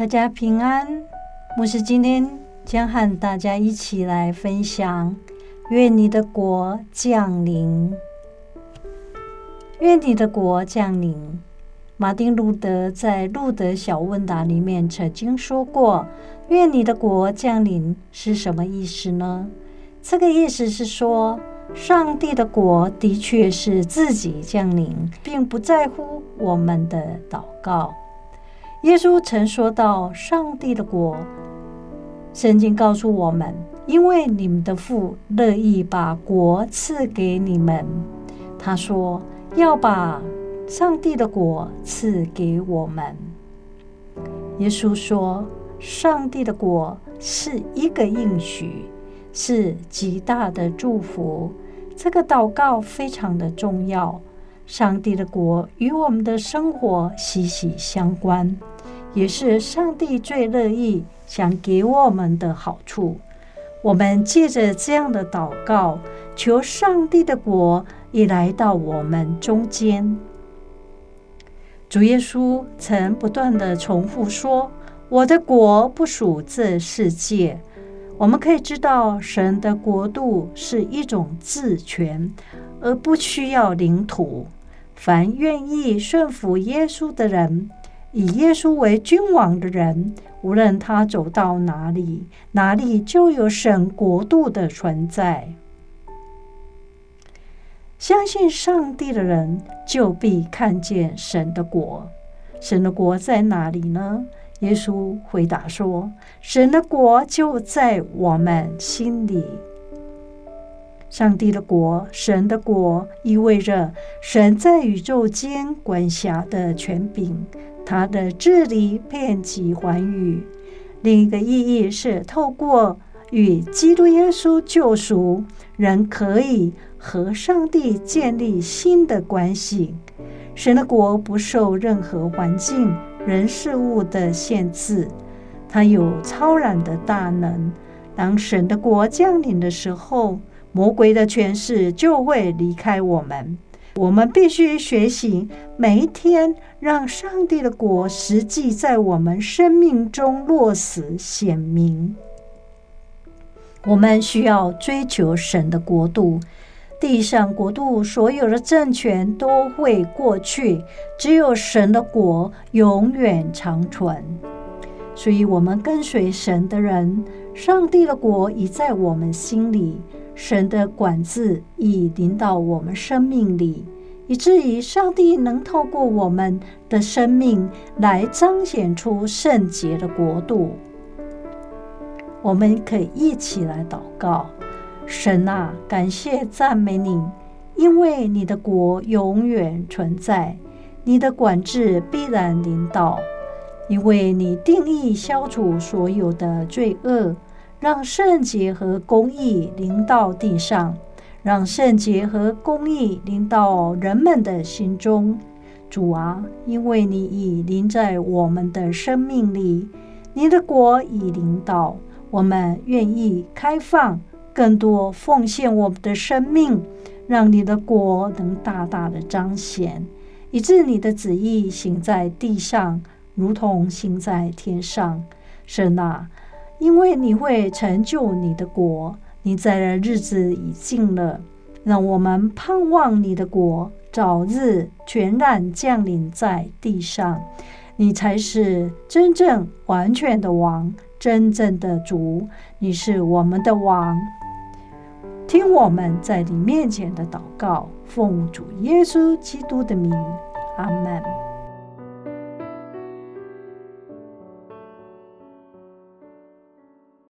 大家平安，牧师今天将和大家一起来分享：愿你的国降临，愿你的国降临。马丁路德在《路德小问答》里面曾经说过：“愿你的国降临”是什么意思呢？这个意思是说，上帝的国的确是自己降临，并不在乎我们的祷告。耶稣曾说到：“上帝的国，圣经告诉我们，因为你们的父乐意把国赐给你们。”他说：“要把上帝的国赐给我们。”耶稣说：“上帝的国是一个应许，是极大的祝福。”这个祷告非常的重要。上帝的国与我们的生活息息相关，也是上帝最乐意想给我们的好处。我们借着这样的祷告，求上帝的国也来到我们中间。主耶稣曾不断地重复说：“我的国不属这世界。”我们可以知道，神的国度是一种治权，而不需要领土。凡愿意顺服耶稣的人，以耶稣为君王的人，无论他走到哪里，哪里就有神国度的存在。相信上帝的人，就必看见神的国。神的国在哪里呢？耶稣回答说：“神的国就在我们心里。”上帝的国，神的国，意味着神在宇宙间管辖的权柄，他的治理遍及寰宇。另一个意义是，透过与基督耶稣救赎，人可以和上帝建立新的关系。神的国不受任何环境、人、事物的限制，它有超然的大能。当神的国降临的时候，魔鬼的权势就会离开我们。我们必须学习每一天，让上帝的国实际在我们生命中落实显明。我们需要追求神的国度。地上国度所有的政权都会过去，只有神的国永远长存。所以，我们跟随神的人，上帝的国已在我们心里。神的管制已临到我们生命里，以至于上帝能透过我们的生命来彰显出圣洁的国度。我们可以一起来祷告：神啊，感谢赞美你，因为你的国永远存在，你的管制必然临到，因为你定义消除所有的罪恶。让圣洁和公义临到地上，让圣洁和公义临到人们的心中。主啊，因为你已临在我们的生命里，你的国已临到，我们愿意开放更多奉献我们的生命，让你的国能大大的彰显，以致你的旨意行在地上，如同行在天上。神啊。因为你会成就你的国，你在的日子已近了，让我们盼望你的国早日全然降临在地上。你才是真正完全的王，真正的主，你是我们的王。听我们在你面前的祷告，奉主耶稣基督的名，阿门。